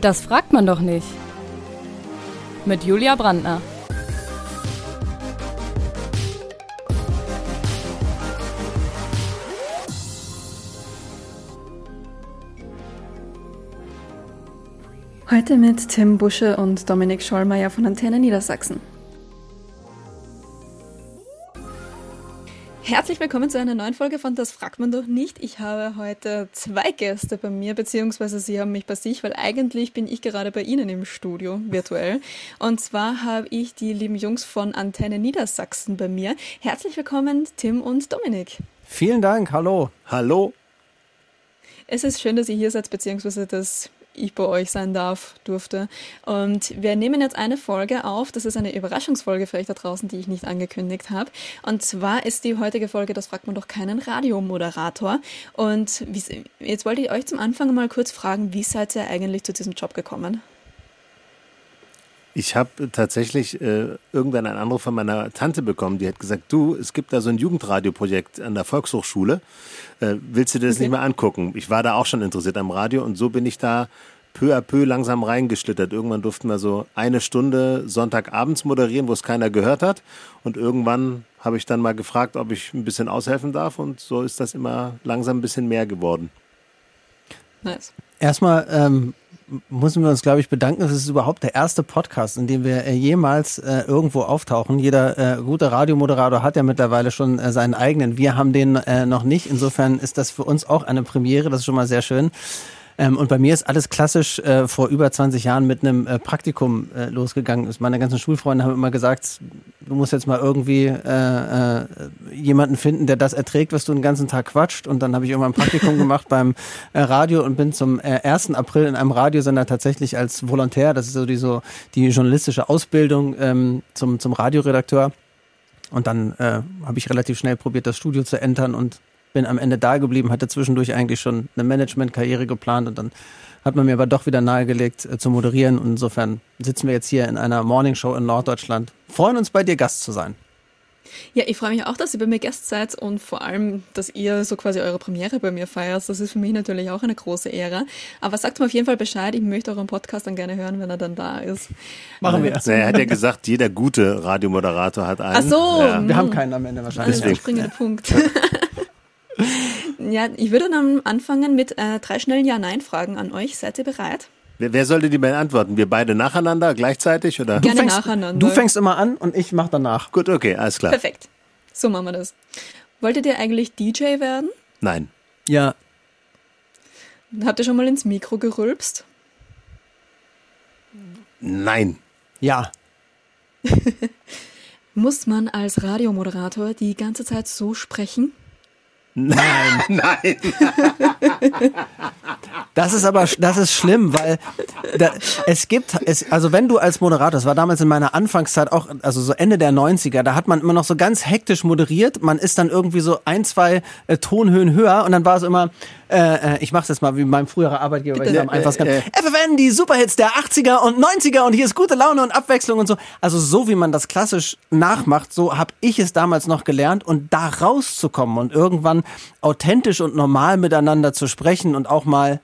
Das fragt man doch nicht. Mit Julia Brandner. Heute mit Tim Busche und Dominik Schollmeier von Antenne Niedersachsen. Herzlich willkommen zu einer neuen Folge von Das fragt man doch nicht. Ich habe heute zwei Gäste bei mir, beziehungsweise sie haben mich bei sich, weil eigentlich bin ich gerade bei Ihnen im Studio, virtuell. Und zwar habe ich die lieben Jungs von Antenne Niedersachsen bei mir. Herzlich willkommen, Tim und Dominik. Vielen Dank, hallo. Hallo. Es ist schön, dass ihr hier seid, beziehungsweise dass ich bei euch sein darf, durfte. Und wir nehmen jetzt eine Folge auf. Das ist eine Überraschungsfolge für euch da draußen, die ich nicht angekündigt habe. Und zwar ist die heutige Folge, das fragt man doch keinen Radiomoderator. Und jetzt wollte ich euch zum Anfang mal kurz fragen, wie seid ihr eigentlich zu diesem Job gekommen? Ich habe tatsächlich äh, irgendwann einen Anruf von meiner Tante bekommen, die hat gesagt, du, es gibt da so ein Jugendradioprojekt an der Volkshochschule. Äh, willst du dir das okay. nicht mal angucken? Ich war da auch schon interessiert am Radio und so bin ich da peu à peu langsam reingeschlittert. Irgendwann durften wir so eine Stunde Sonntagabends moderieren, wo es keiner gehört hat. Und irgendwann habe ich dann mal gefragt, ob ich ein bisschen aushelfen darf. Und so ist das immer langsam ein bisschen mehr geworden. Nice. Erstmal ähm, müssen wir uns, glaube ich, bedanken. Das ist überhaupt der erste Podcast, in dem wir äh, jemals äh, irgendwo auftauchen. Jeder äh, gute Radiomoderator hat ja mittlerweile schon äh, seinen eigenen. Wir haben den äh, noch nicht. Insofern ist das für uns auch eine Premiere. Das ist schon mal sehr schön. Ähm, und bei mir ist alles klassisch äh, vor über 20 Jahren mit einem äh, Praktikum äh, losgegangen. Meine ganzen Schulfreunde haben immer gesagt, du musst jetzt mal irgendwie äh, äh, jemanden finden, der das erträgt, was du den ganzen Tag quatscht. Und dann habe ich irgendwann ein Praktikum gemacht beim äh, Radio und bin zum äh, 1. April in einem Radiosender tatsächlich als Volontär, das ist so die, so die journalistische Ausbildung ähm, zum, zum Radioredakteur. Und dann äh, habe ich relativ schnell probiert, das Studio zu entern und bin am Ende da geblieben, hatte zwischendurch eigentlich schon eine Management-Karriere geplant und dann hat man mir aber doch wieder nahegelegt äh, zu moderieren. Und insofern sitzen wir jetzt hier in einer Morningshow in Norddeutschland. Freuen uns bei dir Gast zu sein. Ja, ich freue mich auch, dass ihr bei mir Gast seid und vor allem, dass ihr so quasi eure Premiere bei mir feiert. Das ist für mich natürlich auch eine große Ehre. Aber sagt mir auf jeden Fall Bescheid. Ich möchte euren Podcast dann gerne hören, wenn er dann da ist. Machen wir. Na, er hat ja gesagt, jeder gute Radiomoderator hat einen. Ach so. Ja. Wir haben keinen am Ende wahrscheinlich. Das ist der springende Punkt. Ja, ich würde dann anfangen mit äh, drei schnellen Ja-Nein-Fragen an euch. Seid ihr bereit? Wer, wer sollte die beantworten? Wir beide nacheinander, gleichzeitig? Oder? Gerne fängst, nacheinander. Du fängst immer an und ich mach danach. Gut, okay, alles klar. Perfekt. So machen wir das. Wolltet ihr eigentlich DJ werden? Nein. Ja. Habt ihr schon mal ins Mikro gerülpst? Nein. Ja. Muss man als Radiomoderator die ganze Zeit so sprechen? Nein. Nein. Das ist aber, das ist schlimm, weil da, es gibt, es, also wenn du als Moderator, das war damals in meiner Anfangszeit auch, also so Ende der 90er, da hat man immer noch so ganz hektisch moderiert. Man ist dann irgendwie so ein, zwei äh, Tonhöhen höher und dann war es immer, äh, äh ich mach's jetzt mal wie mein früherer Arbeitgeber, weil ich am einfachsten kann. Äh, FFN, die Superhits der 80er und 90er und hier ist gute Laune und Abwechslung und so. Also so wie man das klassisch nachmacht, so habe ich es damals noch gelernt und da rauszukommen und irgendwann authentisch und normal miteinander zu sprechen und auch mal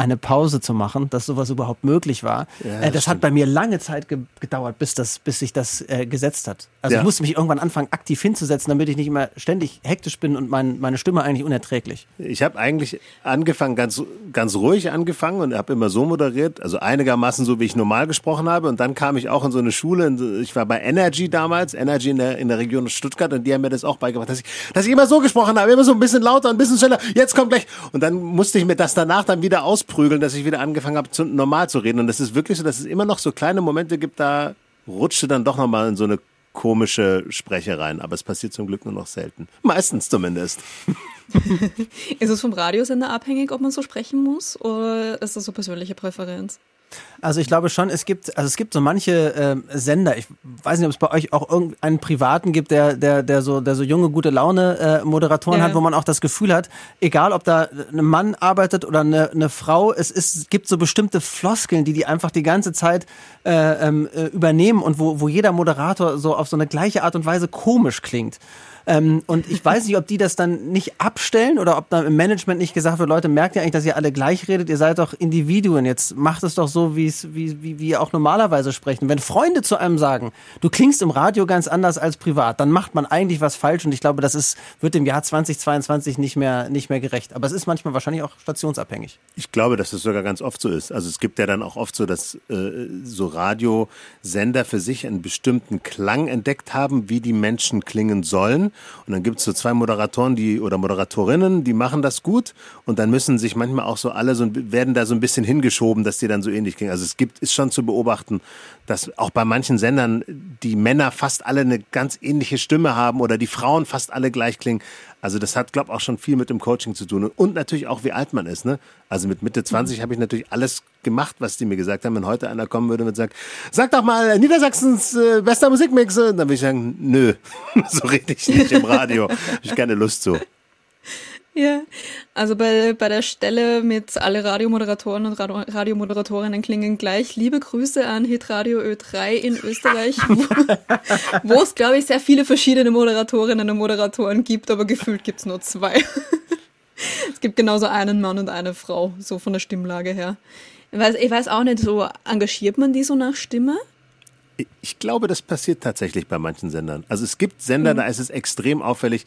eine Pause zu machen, dass sowas überhaupt möglich war. Ja, das, äh, das hat bei mir lange Zeit ge gedauert, bis das, bis sich das äh, gesetzt hat. Also ja. ich musste mich irgendwann anfangen, aktiv hinzusetzen, damit ich nicht immer ständig hektisch bin und mein, meine Stimme eigentlich unerträglich. Ich habe eigentlich angefangen, ganz, ganz ruhig angefangen und habe immer so moderiert, also einigermaßen so, wie ich normal gesprochen habe. Und dann kam ich auch in so eine Schule, ich war bei Energy damals, Energy in der, in der Region Stuttgart und die haben mir das auch beigebracht, dass ich, dass ich immer so gesprochen habe, immer so ein bisschen lauter, ein bisschen schneller, jetzt kommt gleich. Und dann musste ich mir das danach dann wieder ausprobieren prügeln, dass ich wieder angefangen habe, zu, normal zu reden. Und das ist wirklich so, dass es immer noch so kleine Momente gibt, da rutschte dann doch nochmal in so eine komische Spreche rein. Aber es passiert zum Glück nur noch selten. Meistens zumindest. ist es vom Radiosender abhängig, ob man so sprechen muss? Oder ist das so persönliche Präferenz? Also ich glaube schon, es gibt, also es gibt so manche äh, Sender, ich weiß nicht, ob es bei euch auch irgendeinen privaten gibt, der, der, der so, der so junge, gute Laune äh, Moderatoren ja. hat, wo man auch das Gefühl hat, egal ob da ein Mann arbeitet oder eine, eine Frau, es ist, gibt so bestimmte Floskeln, die die einfach die ganze Zeit äh, ähm, äh, übernehmen und wo, wo jeder Moderator so auf so eine gleiche Art und Weise komisch klingt. Ähm, und ich weiß nicht, ob die das dann nicht abstellen oder ob da im Management nicht gesagt wird, Leute, merkt ihr eigentlich, dass ihr alle gleich redet? Ihr seid doch Individuen. Jetzt macht es doch so, wie wie, wie, ihr auch normalerweise sprechen. Wenn Freunde zu einem sagen, du klingst im Radio ganz anders als privat, dann macht man eigentlich was falsch. Und ich glaube, das ist, wird dem Jahr 2022 nicht mehr, nicht mehr gerecht. Aber es ist manchmal wahrscheinlich auch stationsabhängig. Ich glaube, dass es sogar ganz oft so ist. Also es gibt ja dann auch oft so, dass äh, so Radiosender für sich einen bestimmten Klang entdeckt haben, wie die Menschen klingen sollen. Und dann gibt es so zwei Moderatoren, die oder Moderatorinnen, die machen das gut und dann müssen sich manchmal auch so alle so werden da so ein bisschen hingeschoben, dass die dann so ähnlich klingen. Also es gibt ist schon zu beobachten, dass auch bei manchen Sendern die Männer fast alle eine ganz ähnliche Stimme haben oder die Frauen fast alle gleich klingen. Also das hat, glaube ich, auch schon viel mit dem Coaching zu tun. Und natürlich auch, wie alt man ist. Ne? Also mit Mitte 20 mhm. habe ich natürlich alles gemacht, was die mir gesagt haben. Wenn heute einer kommen würde und sagt, sag doch mal Niedersachsens äh, bester Musikmix, dann würde ich sagen, nö, so rede ich nicht im Radio. habe ich keine Lust zu. Ja, also bei, bei der Stelle mit alle Radiomoderatoren und Radio, Radiomoderatorinnen klingen gleich. Liebe Grüße an Hitradio Ö3 in Österreich, wo, wo es, glaube ich, sehr viele verschiedene Moderatorinnen und Moderatoren gibt, aber gefühlt gibt es nur zwei. es gibt genauso einen Mann und eine Frau, so von der Stimmlage her. Ich weiß, ich weiß auch nicht, so engagiert man die so nach Stimme? Ich glaube, das passiert tatsächlich bei manchen Sendern. Also es gibt Sender, mhm. da ist es extrem auffällig.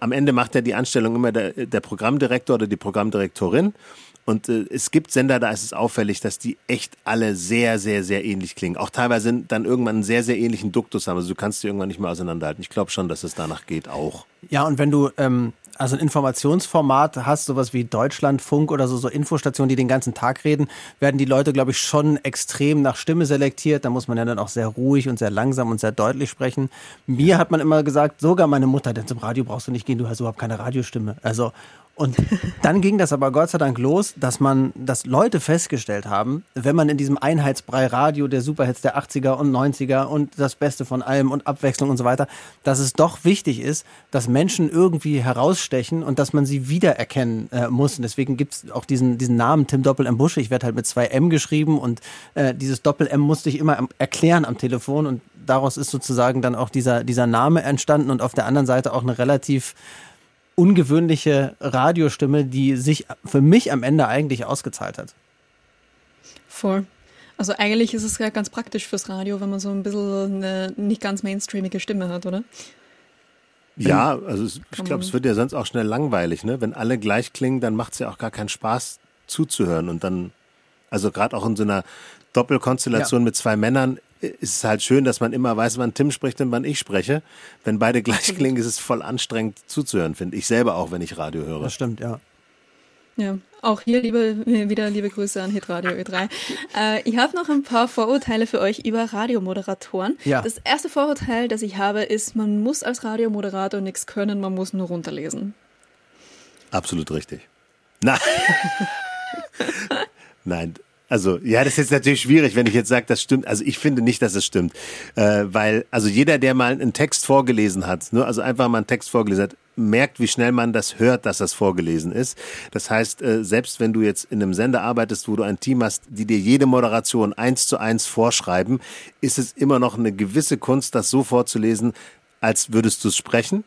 Am Ende macht ja die Anstellung immer der, der Programmdirektor oder die Programmdirektorin. Und äh, es gibt Sender, da ist es auffällig, dass die echt alle sehr, sehr, sehr ähnlich klingen. Auch teilweise dann irgendwann einen sehr, sehr ähnlichen Duktus haben. Also du kannst die irgendwann nicht mehr auseinanderhalten. Ich glaube schon, dass es danach geht auch. Ja, und wenn du ähm, also ein Informationsformat hast, sowas wie Deutschlandfunk oder so, so Infostationen, die den ganzen Tag reden, werden die Leute, glaube ich, schon extrem nach Stimme selektiert. Da muss man ja dann auch sehr ruhig und sehr langsam und sehr deutlich sprechen. Mir hat man immer gesagt, sogar meine Mutter, denn zum Radio brauchst du nicht gehen, du hast überhaupt keine Radiostimme. Also und dann ging das aber Gott sei Dank los, dass man, dass Leute festgestellt haben, wenn man in diesem Einheitsbrei Radio der Superhits der 80er und 90er und das Beste von allem und Abwechslung und so weiter, dass es doch wichtig ist, dass Menschen irgendwie herausstechen und dass man sie wiedererkennen äh, muss. Und deswegen gibt's auch diesen, diesen Namen Tim Doppel M. Busche. Ich werde halt mit zwei M geschrieben und äh, dieses Doppel M musste ich immer erklären am Telefon und daraus ist sozusagen dann auch dieser, dieser Name entstanden und auf der anderen Seite auch eine relativ ungewöhnliche Radiostimme, die sich für mich am Ende eigentlich ausgezahlt hat. Voll. Also eigentlich ist es ja ganz praktisch fürs Radio, wenn man so ein bisschen eine nicht ganz mainstreamige Stimme hat, oder? Ja, also ich glaube, es wird ja sonst auch schnell langweilig, ne? Wenn alle gleich klingen, dann macht es ja auch gar keinen Spaß zuzuhören. Und dann, also gerade auch in so einer Doppelkonstellation ja. mit zwei Männern ist es halt schön, dass man immer weiß, wann Tim spricht und wann ich spreche. Wenn beide gleich klingen, ist es voll anstrengend zuzuhören, finde ich selber auch, wenn ich Radio höre. Das stimmt, ja. Ja, auch hier liebe, wieder liebe Grüße an Hitradio Ö3. Äh, ich habe noch ein paar Vorurteile für euch über Radiomoderatoren. Ja. Das erste Vorurteil, das ich habe, ist, man muss als Radiomoderator nichts können, man muss nur runterlesen. Absolut richtig. Nein. Nein, also, ja, das ist jetzt natürlich schwierig, wenn ich jetzt sage, das stimmt. Also, ich finde nicht, dass es stimmt. Äh, weil, also jeder, der mal einen Text vorgelesen hat, ne, also einfach mal einen Text vorgelesen hat, merkt, wie schnell man das hört, dass das vorgelesen ist. Das heißt, äh, selbst wenn du jetzt in einem Sender arbeitest, wo du ein Team hast, die dir jede Moderation eins zu eins vorschreiben, ist es immer noch eine gewisse Kunst, das so vorzulesen, als würdest du es sprechen.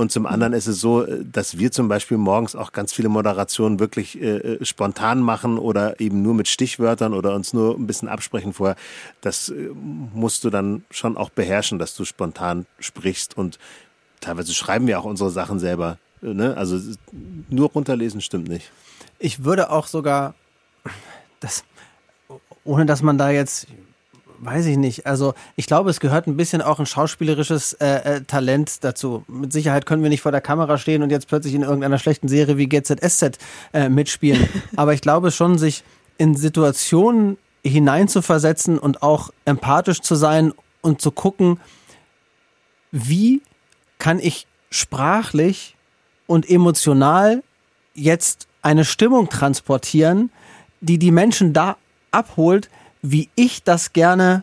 Und zum anderen ist es so, dass wir zum Beispiel morgens auch ganz viele Moderationen wirklich äh, äh, spontan machen oder eben nur mit Stichwörtern oder uns nur ein bisschen absprechen vorher. Das äh, musst du dann schon auch beherrschen, dass du spontan sprichst. Und teilweise schreiben wir auch unsere Sachen selber. Äh, ne? Also nur runterlesen stimmt nicht. Ich würde auch sogar, das, ohne dass man da jetzt, weiß ich nicht. Also ich glaube, es gehört ein bisschen auch ein schauspielerisches äh, äh, Talent dazu. Mit Sicherheit können wir nicht vor der Kamera stehen und jetzt plötzlich in irgendeiner schlechten Serie wie GZSZ äh, mitspielen. Aber ich glaube schon, sich in Situationen hineinzuversetzen und auch empathisch zu sein und zu gucken, wie kann ich sprachlich und emotional jetzt eine Stimmung transportieren, die die Menschen da abholt, wie ich das gerne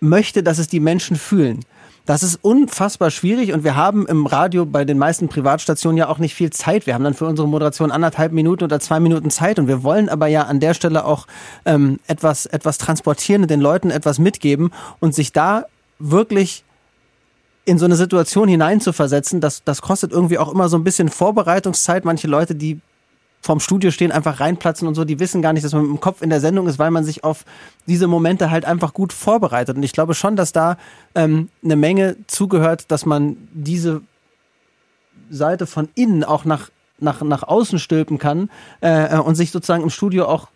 möchte, dass es die Menschen fühlen. Das ist unfassbar schwierig und wir haben im Radio bei den meisten Privatstationen ja auch nicht viel Zeit. Wir haben dann für unsere Moderation anderthalb Minuten oder zwei Minuten Zeit und wir wollen aber ja an der Stelle auch ähm, etwas, etwas transportieren und den Leuten etwas mitgeben und sich da wirklich in so eine Situation hineinzuversetzen, das, das kostet irgendwie auch immer so ein bisschen Vorbereitungszeit. Manche Leute, die vorm Studio stehen, einfach reinplatzen und so, die wissen gar nicht, dass man mit dem Kopf in der Sendung ist, weil man sich auf diese Momente halt einfach gut vorbereitet. Und ich glaube schon, dass da ähm, eine Menge zugehört, dass man diese Seite von innen auch nach, nach, nach außen stülpen kann äh, und sich sozusagen im Studio auch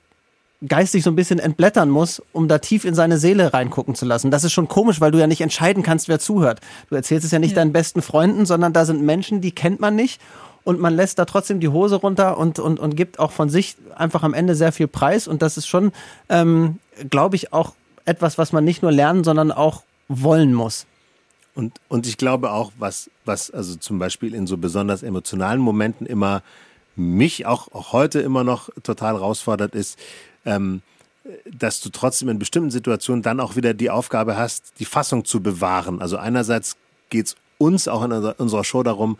geistig so ein bisschen entblättern muss, um da tief in seine Seele reingucken zu lassen. Das ist schon komisch, weil du ja nicht entscheiden kannst, wer zuhört. Du erzählst es ja nicht ja. deinen besten Freunden, sondern da sind Menschen, die kennt man nicht und man lässt da trotzdem die Hose runter und, und, und gibt auch von sich einfach am Ende sehr viel Preis. Und das ist schon, ähm, glaube ich, auch etwas, was man nicht nur lernen, sondern auch wollen muss. Und, und ich glaube auch, was, was also zum Beispiel in so besonders emotionalen Momenten immer mich auch, auch heute immer noch total herausfordert, ist, ähm, dass du trotzdem in bestimmten Situationen dann auch wieder die Aufgabe hast, die Fassung zu bewahren. Also einerseits geht es uns auch in unserer Show darum,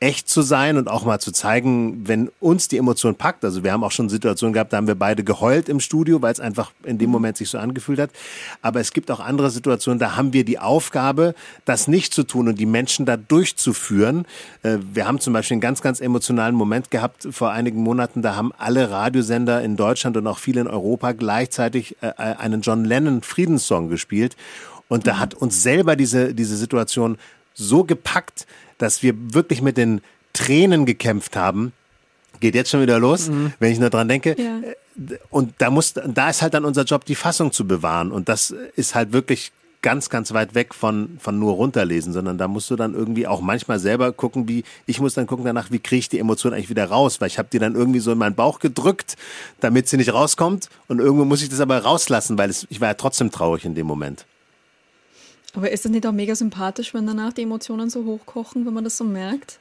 echt zu sein und auch mal zu zeigen, wenn uns die Emotion packt. Also wir haben auch schon Situationen gehabt, da haben wir beide geheult im Studio, weil es einfach in dem Moment sich so angefühlt hat. Aber es gibt auch andere Situationen, da haben wir die Aufgabe, das nicht zu tun und die Menschen da durchzuführen. Äh, wir haben zum Beispiel einen ganz, ganz emotionalen Moment gehabt vor einigen Monaten. Da haben alle Radiosender in Deutschland und auch viele in Europa gleichzeitig äh, einen John Lennon Friedenssong gespielt. Und da hat uns selber diese, diese Situation so gepackt, dass wir wirklich mit den Tränen gekämpft haben. Geht jetzt schon wieder los, mhm. wenn ich nur dran denke. Ja. Und da muss, da ist halt dann unser Job, die Fassung zu bewahren. Und das ist halt wirklich ganz, ganz weit weg von, von nur runterlesen, sondern da musst du dann irgendwie auch manchmal selber gucken, wie, ich muss dann gucken danach, wie kriege ich die Emotion eigentlich wieder raus, weil ich habe die dann irgendwie so in meinen Bauch gedrückt, damit sie nicht rauskommt und irgendwo muss ich das aber rauslassen, weil es, ich war ja trotzdem traurig in dem Moment. Aber ist das nicht auch mega sympathisch, wenn danach die Emotionen so hochkochen, wenn man das so merkt?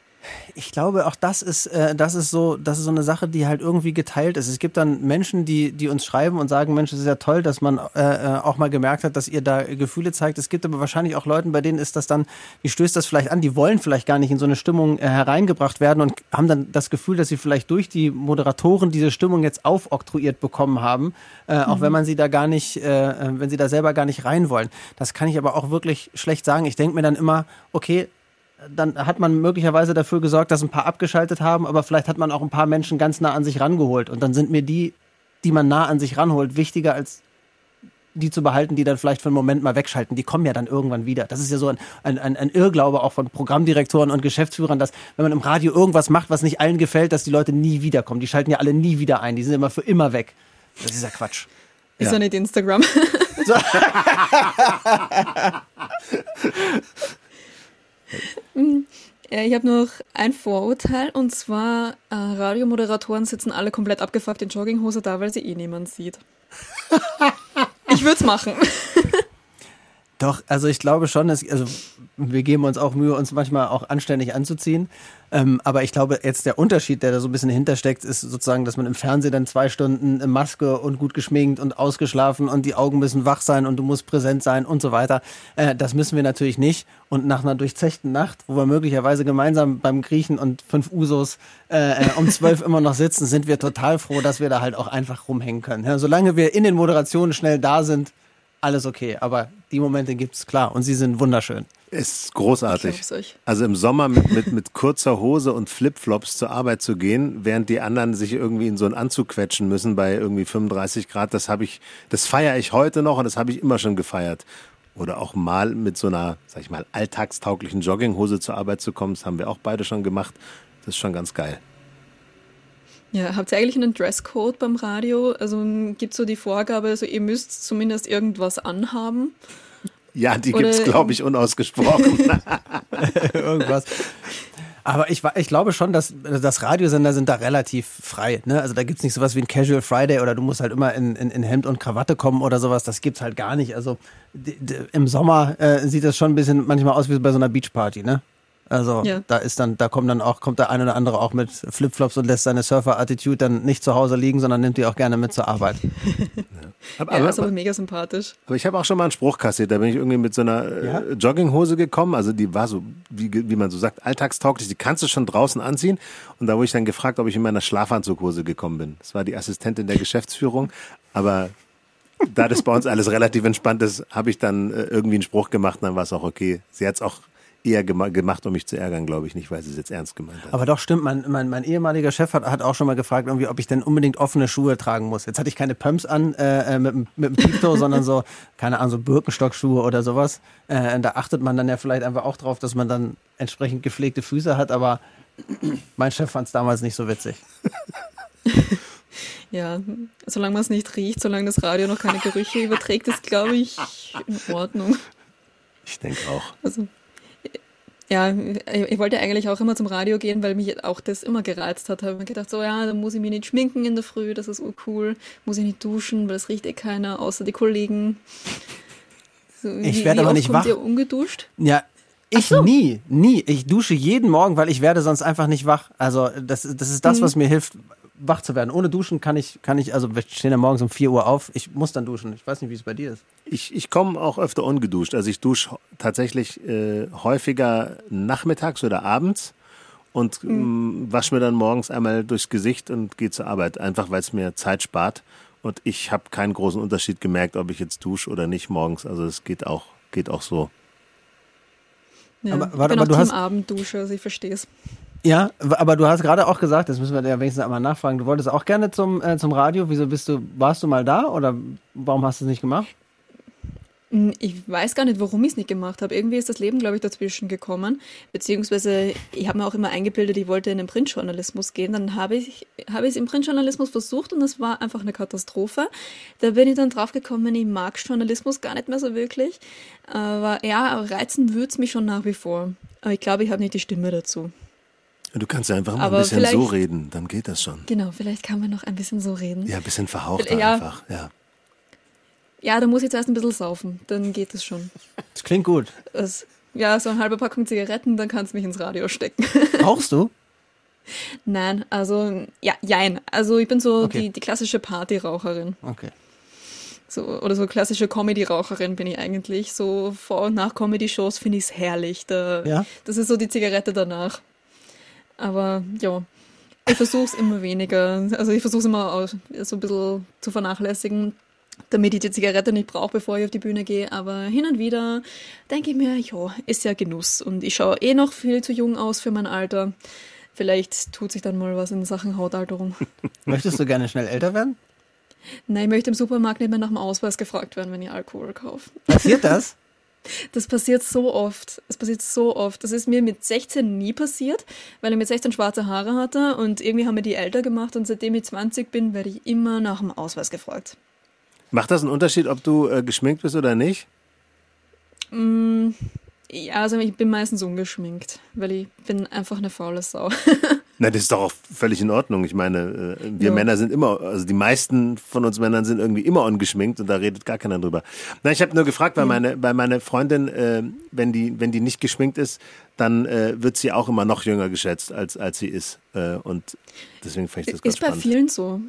Ich glaube, auch das ist, äh, das ist so, das ist so eine Sache, die halt irgendwie geteilt ist. Es gibt dann Menschen, die, die uns schreiben und sagen, Mensch, es ist ja toll, dass man äh, äh, auch mal gemerkt hat, dass ihr da Gefühle zeigt. Es gibt aber wahrscheinlich auch Leuten, bei denen ist das dann, die stößt das vielleicht an, die wollen vielleicht gar nicht in so eine Stimmung äh, hereingebracht werden und haben dann das Gefühl, dass sie vielleicht durch die Moderatoren diese Stimmung jetzt aufoktroyiert bekommen haben, äh, auch mhm. wenn man sie da gar nicht, äh, äh, wenn sie da selber gar nicht rein wollen. Das kann ich aber auch wirklich schlecht sagen. Ich denke mir dann immer, okay, dann hat man möglicherweise dafür gesorgt, dass ein paar abgeschaltet haben, aber vielleicht hat man auch ein paar Menschen ganz nah an sich rangeholt. Und dann sind mir die, die man nah an sich ranholt, wichtiger als die zu behalten, die dann vielleicht für einen Moment mal wegschalten. Die kommen ja dann irgendwann wieder. Das ist ja so ein, ein, ein Irrglaube auch von Programmdirektoren und Geschäftsführern, dass wenn man im Radio irgendwas macht, was nicht allen gefällt, dass die Leute nie wiederkommen. Die schalten ja alle nie wieder ein. Die sind immer für immer weg. Das ist ja Quatsch. Ist ja nicht Instagram. So. Ich habe noch ein Vorurteil und zwar, äh, Radiomoderatoren sitzen alle komplett abgefuckt in Jogginghose da, weil sie eh niemand sieht. ich würde es machen. Doch, also ich glaube schon, dass, also wir geben uns auch Mühe, uns manchmal auch anständig anzuziehen. Ähm, aber ich glaube, jetzt der Unterschied, der da so ein bisschen hintersteckt, ist sozusagen, dass man im Fernsehen dann zwei Stunden in Maske und gut geschminkt und ausgeschlafen und die Augen müssen wach sein und du musst präsent sein und so weiter. Äh, das müssen wir natürlich nicht. Und nach einer durchzechten Nacht, wo wir möglicherweise gemeinsam beim Griechen und fünf Usos äh, äh um zwölf immer noch sitzen, sind wir total froh, dass wir da halt auch einfach rumhängen können. Ja, solange wir in den Moderationen schnell da sind, alles okay. Aber die Momente gibt es klar und sie sind wunderschön. Ist großartig. Also im Sommer mit, mit, mit kurzer Hose und Flipflops zur Arbeit zu gehen, während die anderen sich irgendwie in so einen Anzug quetschen müssen bei irgendwie 35 Grad, das habe ich, das feiere ich heute noch und das habe ich immer schon gefeiert. Oder auch mal mit so einer, sag ich mal, alltagstauglichen Jogginghose zur Arbeit zu kommen, das haben wir auch beide schon gemacht. Das ist schon ganz geil. Ja, habt ihr eigentlich einen Dresscode beim Radio? Also gibt es so die Vorgabe, also ihr müsst zumindest irgendwas anhaben? Ja, die gibt es, glaube ich, unausgesprochen. Irgendwas. Aber ich, ich glaube schon, dass, dass Radiosender sind da relativ frei. Ne? Also da gibt es nicht sowas wie ein Casual Friday oder du musst halt immer in, in, in Hemd und Krawatte kommen oder sowas. Das gibt's halt gar nicht. Also im Sommer äh, sieht das schon ein bisschen manchmal aus wie bei so einer Beachparty, ne? Also ja. da ist dann, da kommt dann auch, kommt der eine oder andere auch mit Flipflops und lässt seine Surfer-Attitude dann nicht zu Hause liegen, sondern nimmt die auch gerne mit zur Arbeit. ja. Aber, ja, ist aber mega sympathisch. Aber ich habe auch schon mal einen Spruch kassiert, da bin ich irgendwie mit so einer äh, ja? Jogginghose gekommen, also die war so, wie, wie man so sagt, alltagstauglich, die kannst du schon draußen anziehen. Und da wurde ich dann gefragt, ob ich in meiner Schlafanzughose gekommen bin. Das war die Assistentin der Geschäftsführung, aber da das bei uns alles relativ entspannt ist, habe ich dann äh, irgendwie einen Spruch gemacht, dann war es auch okay. Sie hat es auch eher gemacht, um mich zu ärgern, glaube ich, nicht, weil sie es jetzt ernst gemeint hat. Aber doch stimmt, mein, mein, mein ehemaliger Chef hat, hat auch schon mal gefragt, irgendwie, ob ich denn unbedingt offene Schuhe tragen muss. Jetzt hatte ich keine Pumps an äh, äh mit, mit dem Pito, sondern so, keine Ahnung, so Birkenstockschuhe oder sowas. Äh, da achtet man dann ja vielleicht einfach auch drauf, dass man dann entsprechend gepflegte Füße hat, aber mein Chef fand es damals nicht so witzig. Ja, solange man es nicht riecht, solange das Radio noch keine Gerüche überträgt, ist, glaube ich, in Ordnung. Ich denke auch. Also, ja, ich wollte eigentlich auch immer zum Radio gehen, weil mich auch das immer gereizt hat. Ich habe mir gedacht, so ja, dann muss ich mich nicht schminken in der Früh, das ist cool. Muss ich nicht duschen, weil es riecht eh keiner, außer die Kollegen. So, ich werde aber nicht wach. Ihr ungeduscht? Ja, ich so. nie, nie. Ich dusche jeden Morgen, weil ich werde sonst einfach nicht wach. Also das, das ist das, mhm. was mir hilft, wach zu werden. Ohne Duschen kann ich, kann ich, also wir stehen ja morgens um 4 Uhr auf. Ich muss dann duschen. Ich weiß nicht, wie es bei dir ist. Ich, ich komme auch öfter ungeduscht. Also ich dusche tatsächlich äh, häufiger nachmittags oder abends und mhm. Ähm, wasche mir dann morgens einmal durchs Gesicht und gehe zur Arbeit. Einfach weil es mir Zeit spart. Und ich habe keinen großen Unterschied gemerkt, ob ich jetzt dusche oder nicht morgens. Also es geht auch, geht auch so. Ja, aber, warte, ich bin aber du hast Abenddusche, also ich verstehe es. Ja, aber du hast gerade auch gesagt, das müssen wir ja wenigstens einmal nachfragen, du wolltest auch gerne zum, äh, zum Radio. Wieso bist du, warst du mal da oder warum hast du es nicht gemacht? Hm, ich weiß gar nicht, warum ich es nicht gemacht habe. Irgendwie ist das Leben, glaube ich, dazwischen gekommen. Beziehungsweise, ich habe mir auch immer eingebildet, ich wollte in den Printjournalismus gehen. Dann habe ich es im Printjournalismus versucht und das war einfach eine Katastrophe. Da bin ich dann draufgekommen, ich mag Journalismus gar nicht mehr so wirklich. Aber ja, reizen würde es mich schon nach wie vor. Aber ich glaube, ich habe nicht die Stimme dazu. Du kannst ja einfach mal Aber ein bisschen so reden, dann geht das schon. Genau, vielleicht kann man noch ein bisschen so reden. Ja, ein bisschen verhauchter ja. einfach, ja. Ja, da muss ich zuerst ein bisschen saufen, dann geht es schon. Das klingt gut. Das, ja, so eine halbe Packung Zigaretten, dann kannst du mich ins Radio stecken. Rauchst du? Nein, also, ja, jein. Also ich bin so okay. die, die klassische Partyraucherin. Okay. So, oder so klassische Comedy-Raucherin bin ich eigentlich. So vor und nach Comedy-Shows finde ich es herrlich. Da, ja? Das ist so die Zigarette danach. Aber ja, ich versuche es immer weniger. Also ich versuche es immer so ein bisschen zu vernachlässigen, damit ich die Zigarette nicht brauche, bevor ich auf die Bühne gehe. Aber hin und wieder denke ich mir, ja, ist ja Genuss. Und ich schaue eh noch viel zu jung aus für mein Alter. Vielleicht tut sich dann mal was in Sachen Hautalterung. Möchtest du gerne schnell älter werden? Nein, ich möchte im Supermarkt nicht mehr nach dem Ausweis gefragt werden, wenn ich Alkohol kaufe. Passiert das? Das passiert so oft. Es passiert so oft. Das ist mir mit 16 nie passiert, weil ich mit 16 schwarze Haare hatte und irgendwie haben wir die älter gemacht und seitdem ich 20 bin, werde ich immer nach dem Ausweis gefragt. Macht das einen Unterschied, ob du äh, geschminkt bist oder nicht? Mm, ja, also ich bin meistens ungeschminkt, weil ich bin einfach eine faule Sau. Na, das ist doch auch völlig in Ordnung. Ich meine, äh, wir ja. Männer sind immer, also die meisten von uns Männern sind irgendwie immer ungeschminkt und da redet gar keiner drüber. Na, ich habe nur gefragt, weil meine, bei meiner Freundin, äh, wenn die, wenn die nicht geschminkt ist, dann äh, wird sie auch immer noch jünger geschätzt, als, als sie ist. Äh, und deswegen fand ich das ganz Ist spannend. bei vielen so.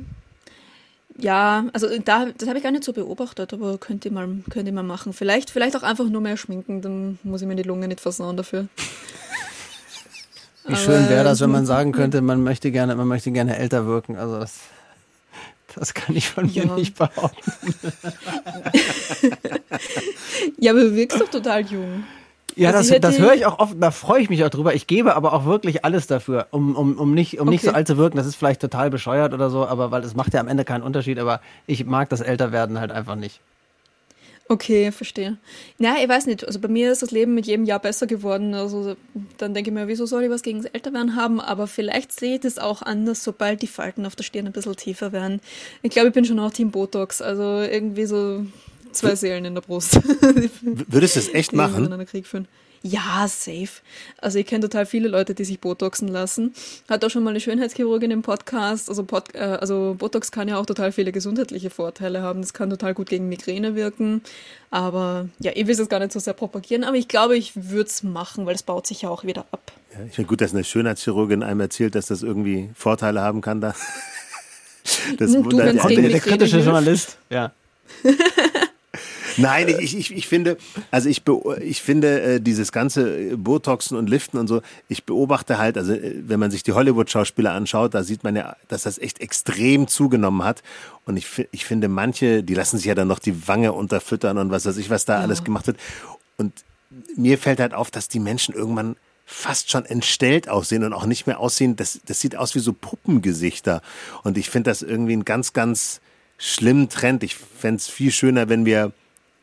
Ja, also da, das habe ich gar nicht so beobachtet, aber könnt ihr mal, könnt ihr mal machen. Vielleicht, vielleicht auch einfach nur mehr schminken, dann muss ich mir die Lunge nicht versauen dafür. Wie schön wäre das, wenn man sagen könnte, man möchte gerne, man möchte gerne älter wirken. Also das, das kann ich von ja. mir nicht behaupten. ja, aber du wirkst doch total jung. Ja, also das, das höre ich auch oft, da freue ich mich auch drüber. Ich gebe aber auch wirklich alles dafür, um, um, um, nicht, um okay. nicht so alt zu wirken. Das ist vielleicht total bescheuert oder so, aber weil es macht ja am Ende keinen Unterschied, aber ich mag das Älterwerden halt einfach nicht. Okay, verstehe. Ja, ich weiß nicht. Also bei mir ist das Leben mit jedem Jahr besser geworden. Also dann denke ich mir, wieso soll ich was gegen das Älterwerden haben? Aber vielleicht sehe ich das auch anders, sobald die Falten auf der Stirn ein bisschen tiefer werden. Ich glaube, ich bin schon auch Team Botox. Also irgendwie so zwei Seelen in der Brust. Würdest du das echt machen? Krieg führen. Ja, safe. Also ich kenne total viele Leute, die sich Botoxen lassen. Hat auch schon mal eine Schönheitschirurgin im Podcast. Also, Pod, äh, also Botox kann ja auch total viele gesundheitliche Vorteile haben. Das kann total gut gegen Migräne wirken. Aber ja, ich will es gar nicht so sehr propagieren, aber ich glaube, ich würde es machen, weil es baut sich ja auch wieder ab. Ja, ich finde gut, dass eine Schönheitschirurgin einem erzählt, dass das irgendwie Vorteile haben kann. Da. Das du, wundert der, der kritische Journalist, ja. Nein, ich, ich, ich finde, also ich, ich finde äh, dieses ganze Botoxen und Liften und so, ich beobachte halt, also äh, wenn man sich die Hollywood-Schauspieler anschaut, da sieht man ja, dass das echt extrem zugenommen hat. Und ich, ich finde, manche, die lassen sich ja dann noch die Wange unterfüttern und was weiß ich, was da ja. alles gemacht wird. Und mir fällt halt auf, dass die Menschen irgendwann fast schon entstellt aussehen und auch nicht mehr aussehen. Das, das sieht aus wie so Puppengesichter. Und ich finde das irgendwie einen ganz, ganz schlimmen Trend. Ich fände es viel schöner, wenn wir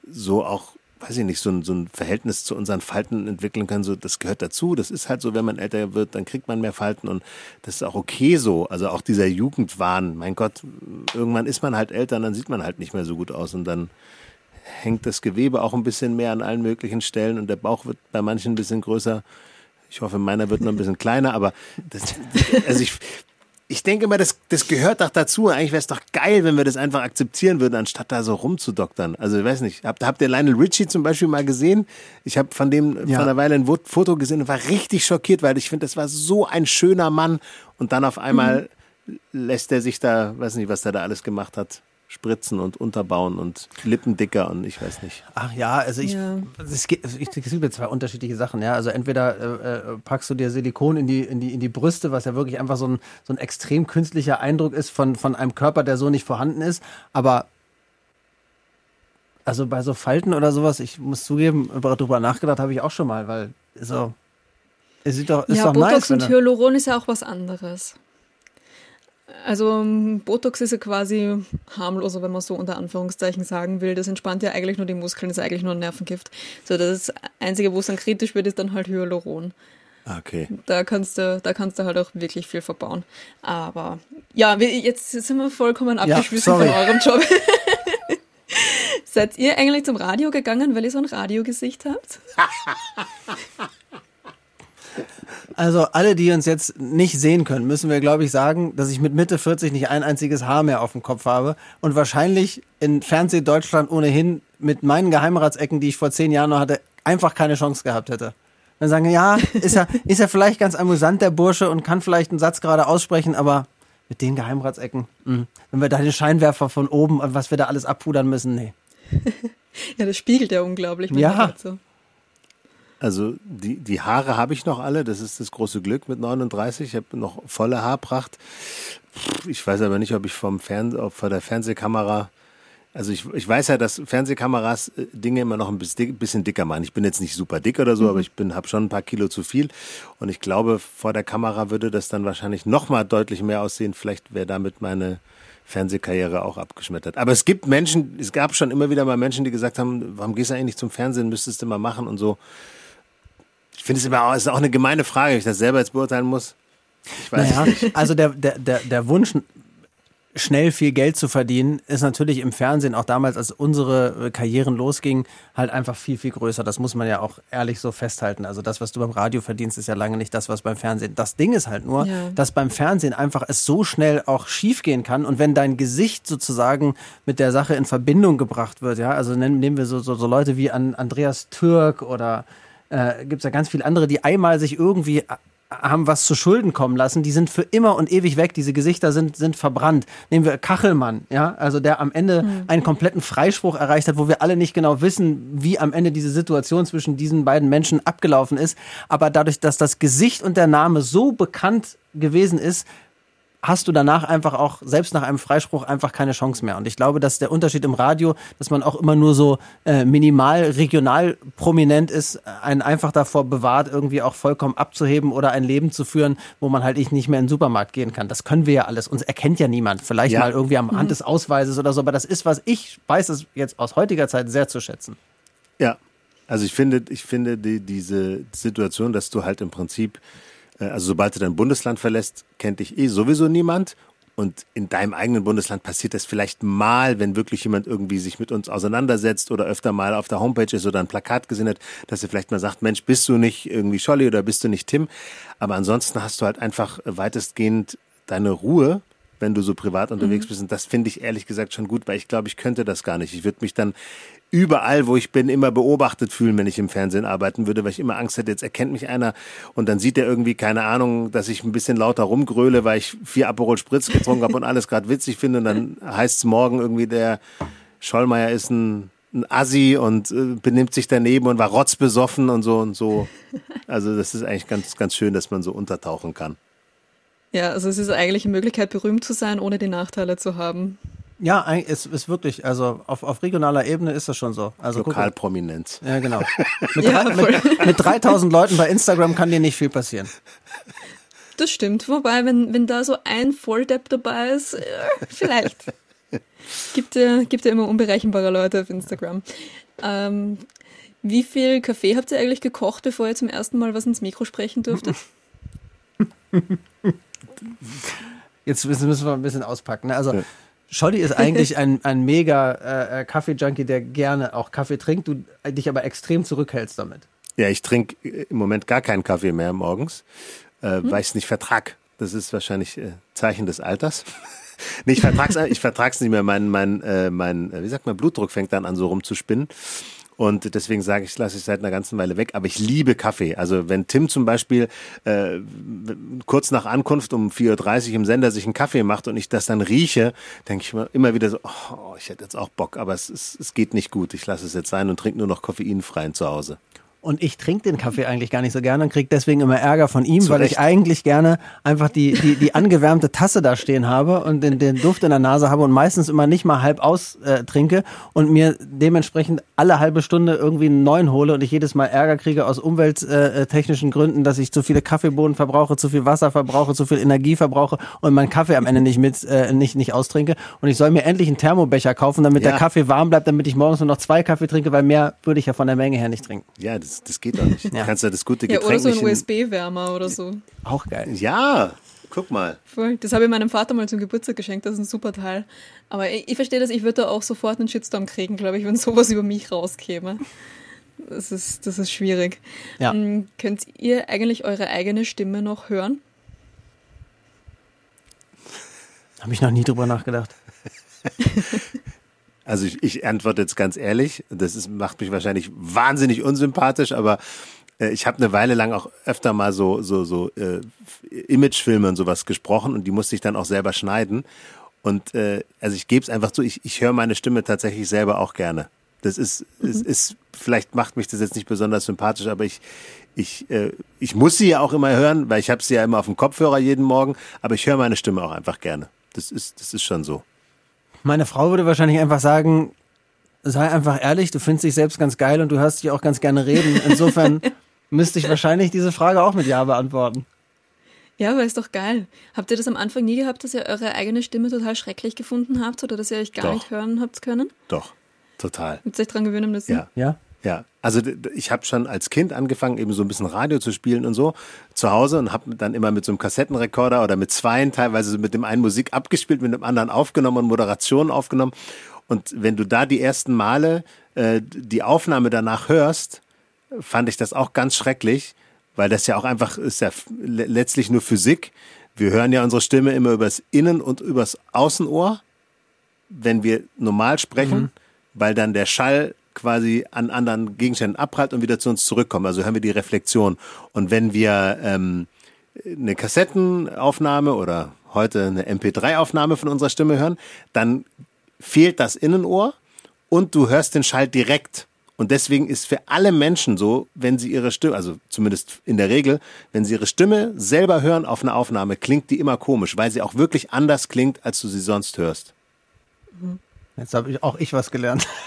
so auch, weiß ich nicht, so ein, so ein Verhältnis zu unseren Falten entwickeln können. So, das gehört dazu. Das ist halt so, wenn man älter wird, dann kriegt man mehr Falten und das ist auch okay so. Also auch dieser Jugendwahn. Mein Gott, irgendwann ist man halt älter und dann sieht man halt nicht mehr so gut aus und dann hängt das Gewebe auch ein bisschen mehr an allen möglichen Stellen und der Bauch wird bei manchen ein bisschen größer. Ich hoffe, meiner wird noch ein bisschen kleiner, aber das, also ich, ich denke immer, das, das gehört doch dazu. Eigentlich wäre es doch geil, wenn wir das einfach akzeptieren würden, anstatt da so rumzudoktern. Also ich weiß nicht, habt, habt ihr Lionel Richie zum Beispiel mal gesehen? Ich habe von dem ja. vor einer Weile ein Foto gesehen und war richtig schockiert, weil ich finde, das war so ein schöner Mann und dann auf einmal mhm. lässt er sich da, weiß nicht, was er da alles gemacht hat spritzen und unterbauen und Lippen dicker und ich weiß nicht. Ach ja, also ich, ja. Es, gibt, es gibt zwei unterschiedliche Sachen. Ja, also entweder äh, äh, packst du dir Silikon in die, in die, in die Brüste, was ja wirklich einfach so ein, so ein extrem künstlicher Eindruck ist von, von einem Körper, der so nicht vorhanden ist. Aber also bei so Falten oder sowas, ich muss zugeben, darüber nachgedacht habe ich auch schon mal, weil so, es sieht doch, ist ja, doch Botox nice, und Hyaluron ist ja auch was anderes. Also Botox ist ja quasi harmloser, wenn man so unter Anführungszeichen sagen will. Das entspannt ja eigentlich nur die Muskeln, ist eigentlich nur ein Nervengift. So das Einzige, wo es dann kritisch wird, ist dann halt Hyaluron. Okay. Da kannst du, da kannst du halt auch wirklich viel verbauen. Aber ja, jetzt sind wir vollkommen abgeschwissen ja, von eurem Job. Seid ihr eigentlich zum Radio gegangen, weil ihr so ein Radiogesicht habt? Also alle, die uns jetzt nicht sehen können, müssen wir, glaube ich, sagen, dass ich mit Mitte 40 nicht ein einziges Haar mehr auf dem Kopf habe und wahrscheinlich in Fernsehdeutschland ohnehin mit meinen Geheimratsecken, die ich vor zehn Jahren noch hatte, einfach keine Chance gehabt hätte. Dann sagen, ja, ist ja, ist ja vielleicht ganz amüsant, der Bursche, und kann vielleicht einen Satz gerade aussprechen, aber mit den Geheimratsecken, mh. Hm, wenn wir da den Scheinwerfer von oben, was wir da alles abpudern müssen, nee. ja, das spiegelt ja unglaublich. Ja. So. Also die, die Haare habe ich noch alle, das ist das große Glück mit 39. Ich habe noch volle Haarpracht. Ich weiß aber nicht, ob ich vom Fern vor der Fernsehkamera, also ich, ich weiß ja, dass Fernsehkameras äh, Dinge immer noch ein bisschen dicker machen. Ich bin jetzt nicht super dick oder so, mhm. aber ich bin habe schon ein paar Kilo zu viel. Und ich glaube, vor der Kamera würde das dann wahrscheinlich noch mal deutlich mehr aussehen. Vielleicht wäre damit meine Fernsehkarriere auch abgeschmettert. Aber es gibt Menschen, es gab schon immer wieder mal Menschen, die gesagt haben, warum gehst du eigentlich nicht zum Fernsehen, müsstest du mal machen und so. Ich finde es immer auch, ist auch eine gemeine Frage, wenn ich das selber jetzt beurteilen muss. Ich weiß naja, nicht. Also der, der, der, der Wunsch, schnell viel Geld zu verdienen, ist natürlich im Fernsehen, auch damals, als unsere Karrieren losgingen, halt einfach viel, viel größer. Das muss man ja auch ehrlich so festhalten. Also das, was du beim Radio verdienst, ist ja lange nicht das, was beim Fernsehen. Das Ding ist halt nur, ja. dass beim Fernsehen einfach es so schnell auch schiefgehen kann. Und wenn dein Gesicht sozusagen mit der Sache in Verbindung gebracht wird, ja, also nehmen, nehmen wir so, so, so Leute wie an Andreas Türk oder äh, gibt es ja ganz viele andere, die einmal sich irgendwie äh, haben was zu Schulden kommen lassen, die sind für immer und ewig weg. Diese Gesichter sind, sind verbrannt. Nehmen wir Kachelmann, ja, also der am Ende mhm. einen kompletten Freispruch erreicht hat, wo wir alle nicht genau wissen, wie am Ende diese Situation zwischen diesen beiden Menschen abgelaufen ist. Aber dadurch, dass das Gesicht und der Name so bekannt gewesen ist, hast du danach einfach auch, selbst nach einem Freispruch, einfach keine Chance mehr. Und ich glaube, dass der Unterschied im Radio, dass man auch immer nur so äh, minimal regional prominent ist, einen einfach davor bewahrt, irgendwie auch vollkommen abzuheben oder ein Leben zu führen, wo man halt nicht mehr in den Supermarkt gehen kann. Das können wir ja alles. Uns erkennt ja niemand. Vielleicht ja. mal irgendwie am Hand des Ausweises oder so. Aber das ist, was ich weiß es jetzt aus heutiger Zeit sehr zu schätzen. Ja. Also ich finde, ich finde die, diese Situation, dass du halt im Prinzip also sobald du dein Bundesland verlässt, kennt dich eh sowieso niemand. Und in deinem eigenen Bundesland passiert das vielleicht mal, wenn wirklich jemand irgendwie sich mit uns auseinandersetzt oder öfter mal auf der Homepage ist oder ein Plakat gesehen hat, dass er vielleicht mal sagt, Mensch, bist du nicht irgendwie Scholli oder bist du nicht Tim? Aber ansonsten hast du halt einfach weitestgehend deine Ruhe, wenn du so privat unterwegs mhm. bist. Und das finde ich ehrlich gesagt schon gut, weil ich glaube, ich könnte das gar nicht. Ich würde mich dann überall, wo ich bin, immer beobachtet fühlen, wenn ich im Fernsehen arbeiten würde, weil ich immer Angst hätte, jetzt erkennt mich einer und dann sieht er irgendwie, keine Ahnung, dass ich ein bisschen lauter rumgröle, weil ich vier Aperol Spritz getrunken habe und alles gerade witzig finde und dann heißt es morgen irgendwie, der Schollmeier ist ein, ein Assi und äh, benimmt sich daneben und war rotzbesoffen und so und so. Also das ist eigentlich ganz, ganz schön, dass man so untertauchen kann. Ja, also es ist eigentlich eine Möglichkeit, berühmt zu sein, ohne die Nachteile zu haben. Ja, es ist wirklich, also auf, auf regionaler Ebene ist das schon so. Also Lokalprominenz. Ja, genau. Mit, ja, mit, mit 3000 Leuten bei Instagram kann dir nicht viel passieren. Das stimmt. Wobei, wenn, wenn da so ein Volldepp dabei ist, äh, vielleicht. gibt ja, gibt ja immer unberechenbare Leute auf Instagram. Ähm, wie viel Kaffee habt ihr eigentlich gekocht, bevor ihr zum ersten Mal was ins Mikro sprechen durftet? Jetzt müssen wir ein bisschen auspacken. Ne? Also ja. Scholli ist eigentlich ein, ein mega äh, äh, Kaffee-Junkie, der gerne auch Kaffee trinkt, du dich aber extrem zurückhältst damit. Ja, ich trinke im Moment gar keinen Kaffee mehr morgens, äh, hm. weil ich es nicht vertrag. Das ist wahrscheinlich äh, Zeichen des Alters. nee, ich vertrag's, ich vertrag's nicht mehr. Mein, mein, äh, mein, äh, wie sagt man, Blutdruck fängt dann an so rumzuspinnen. Und deswegen sage ich, lasse ich seit einer ganzen Weile weg. Aber ich liebe Kaffee. Also wenn Tim zum Beispiel äh, kurz nach Ankunft um 4.30 Uhr im Sender sich einen Kaffee macht und ich das dann rieche, denke ich mir immer wieder so, oh, ich hätte jetzt auch Bock, aber es, es, es geht nicht gut. Ich lasse es jetzt sein und trinke nur noch koffeinfreien zu Hause. Und ich trinke den Kaffee eigentlich gar nicht so gerne und kriege deswegen immer Ärger von ihm, Zu weil ich eigentlich gerne einfach die, die, die angewärmte Tasse da stehen habe und den, den Duft in der Nase habe und meistens immer nicht mal halb aus äh, trinke und mir dementsprechend alle halbe Stunde irgendwie einen neuen hole und ich jedes Mal Ärger kriege aus umwelttechnischen Gründen, dass ich zu viele Kaffeebohnen verbrauche, zu viel Wasser verbrauche, zu viel Energie verbrauche und meinen Kaffee am Ende nicht mit äh, nicht nicht austrinke und ich soll mir endlich einen Thermobecher kaufen, damit ja. der Kaffee warm bleibt, damit ich morgens nur noch zwei Kaffee trinke, weil mehr würde ich ja von der Menge her nicht trinken. Ja, das das, geht doch nicht. Ja. Du kannst ja das gute Getränk Ja, oder so ein USB-Wärmer oder so. Auch geil. Ja, guck mal. Voll. Das habe ich meinem Vater mal zum Geburtstag geschenkt, das ist ein super Teil. Aber ich, ich verstehe das, ich würde da auch sofort einen Shitstorm kriegen, glaube ich, wenn sowas über mich rauskäme. Das ist, das ist schwierig. Ja. Ähm, könnt ihr eigentlich eure eigene Stimme noch hören? Habe ich noch nie drüber nachgedacht. Also ich, ich antworte jetzt ganz ehrlich, das ist, macht mich wahrscheinlich wahnsinnig unsympathisch, aber äh, ich habe eine Weile lang auch öfter mal so so so äh, Imagefilme und sowas gesprochen und die musste ich dann auch selber schneiden. Und äh, also ich gebe es einfach zu, ich, ich höre meine Stimme tatsächlich selber auch gerne. Das ist, mhm. ist, ist, vielleicht macht mich das jetzt nicht besonders sympathisch, aber ich, ich, äh, ich muss sie ja auch immer hören, weil ich habe sie ja immer auf dem Kopfhörer jeden Morgen, aber ich höre meine Stimme auch einfach gerne. Das ist, das ist schon so. Meine Frau würde wahrscheinlich einfach sagen, sei einfach ehrlich, du findest dich selbst ganz geil und du hörst dich auch ganz gerne reden. Insofern müsste ich wahrscheinlich diese Frage auch mit Ja beantworten. Ja, aber ist doch geil. Habt ihr das am Anfang nie gehabt, dass ihr eure eigene Stimme total schrecklich gefunden habt oder dass ihr euch gar doch. nicht hören habt können? Doch, total. Habt ihr euch dran gewöhnen müssen? Ja. Ja? Ja, also ich habe schon als Kind angefangen, eben so ein bisschen Radio zu spielen und so zu Hause und habe dann immer mit so einem Kassettenrekorder oder mit zweien teilweise mit dem einen Musik abgespielt, mit dem anderen aufgenommen und Moderationen aufgenommen. Und wenn du da die ersten Male äh, die Aufnahme danach hörst, fand ich das auch ganz schrecklich, weil das ja auch einfach ist ja letztlich nur Physik. Wir hören ja unsere Stimme immer übers Innen- und übers Außenohr, wenn wir normal sprechen, mhm. weil dann der Schall quasi an anderen Gegenständen abprallt und wieder zu uns zurückkommt. Also hören wir die Reflexion. Und wenn wir ähm, eine Kassettenaufnahme oder heute eine MP3-Aufnahme von unserer Stimme hören, dann fehlt das Innenohr und du hörst den Schall direkt. Und deswegen ist für alle Menschen so, wenn sie ihre Stimme, also zumindest in der Regel, wenn sie ihre Stimme selber hören auf einer Aufnahme, klingt die immer komisch, weil sie auch wirklich anders klingt, als du sie sonst hörst. Jetzt habe ich auch ich was gelernt.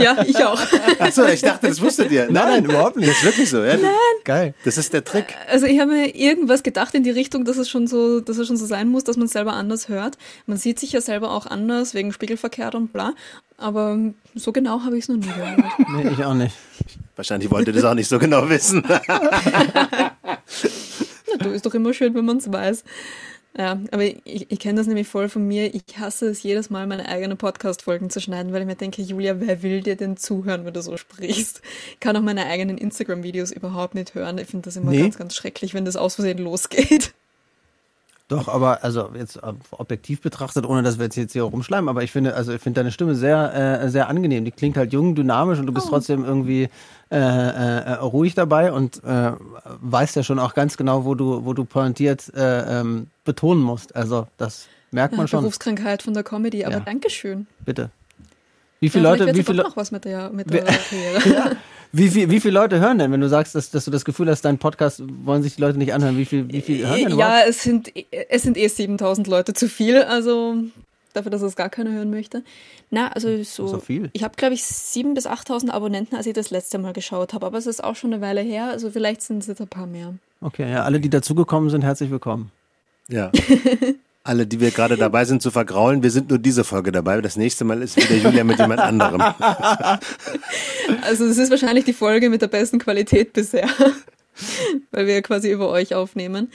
Ja, ich auch. Achso, ich dachte, das wusstet ihr. Nein, nein, überhaupt nicht. Das ist wirklich so. Ja? Nein. Geil. Das ist der Trick. Also ich habe mir irgendwas gedacht in die Richtung, dass es schon so, dass es schon so sein muss, dass man es selber anders hört. Man sieht sich ja selber auch anders wegen Spiegelverkehr und bla. Aber so genau habe ich es noch nie gehört. Nee, ich auch nicht. Wahrscheinlich wollte das auch nicht so genau wissen. Na, du ist doch immer schön, wenn man es weiß. Ja, aber ich, ich kenne das nämlich voll von mir. Ich hasse es jedes Mal, meine eigenen Podcast-Folgen zu schneiden, weil ich mir denke, Julia, wer will dir denn zuhören, wenn du so sprichst? Ich kann auch meine eigenen Instagram-Videos überhaupt nicht hören. Ich finde das immer nee. ganz, ganz schrecklich, wenn das aus Versehen losgeht. Doch, aber also jetzt objektiv betrachtet, ohne dass wir jetzt, jetzt hier rumschleimen, aber ich finde, also ich finde deine Stimme sehr, äh, sehr angenehm. Die klingt halt jung, dynamisch und du bist oh. trotzdem irgendwie äh, äh, ruhig dabei und äh, weißt ja schon auch ganz genau, wo du, wo du pointiert äh, ähm, betonen musst. Also das merkt man ja, schon. Berufskrankheit von der Comedy, aber ja. Dankeschön. Bitte. Wie viele ja, Leute, wie viele noch was mit der, mit der Karriere. ja. Wie, viel, wie viele Leute hören denn, wenn du sagst, dass, dass du das Gefühl hast, dein Podcast wollen sich die Leute nicht anhören? Wie viel, wie viel hören denn Ja, es sind, es sind eh 7000 Leute zu viel. Also dafür, dass es gar keiner hören möchte. Na, also so. So viel? Ich habe, glaube ich, 7.000 bis 8.000 Abonnenten, als ich das letzte Mal geschaut habe. Aber es ist auch schon eine Weile her. Also vielleicht sind es jetzt ein paar mehr. Okay, ja, alle, die dazugekommen sind, herzlich willkommen. Ja. Alle, die wir gerade dabei sind zu vergraulen, wir sind nur diese Folge dabei. Das nächste Mal ist wieder Julia mit jemand anderem. Also es ist wahrscheinlich die Folge mit der besten Qualität bisher, weil wir quasi über euch aufnehmen.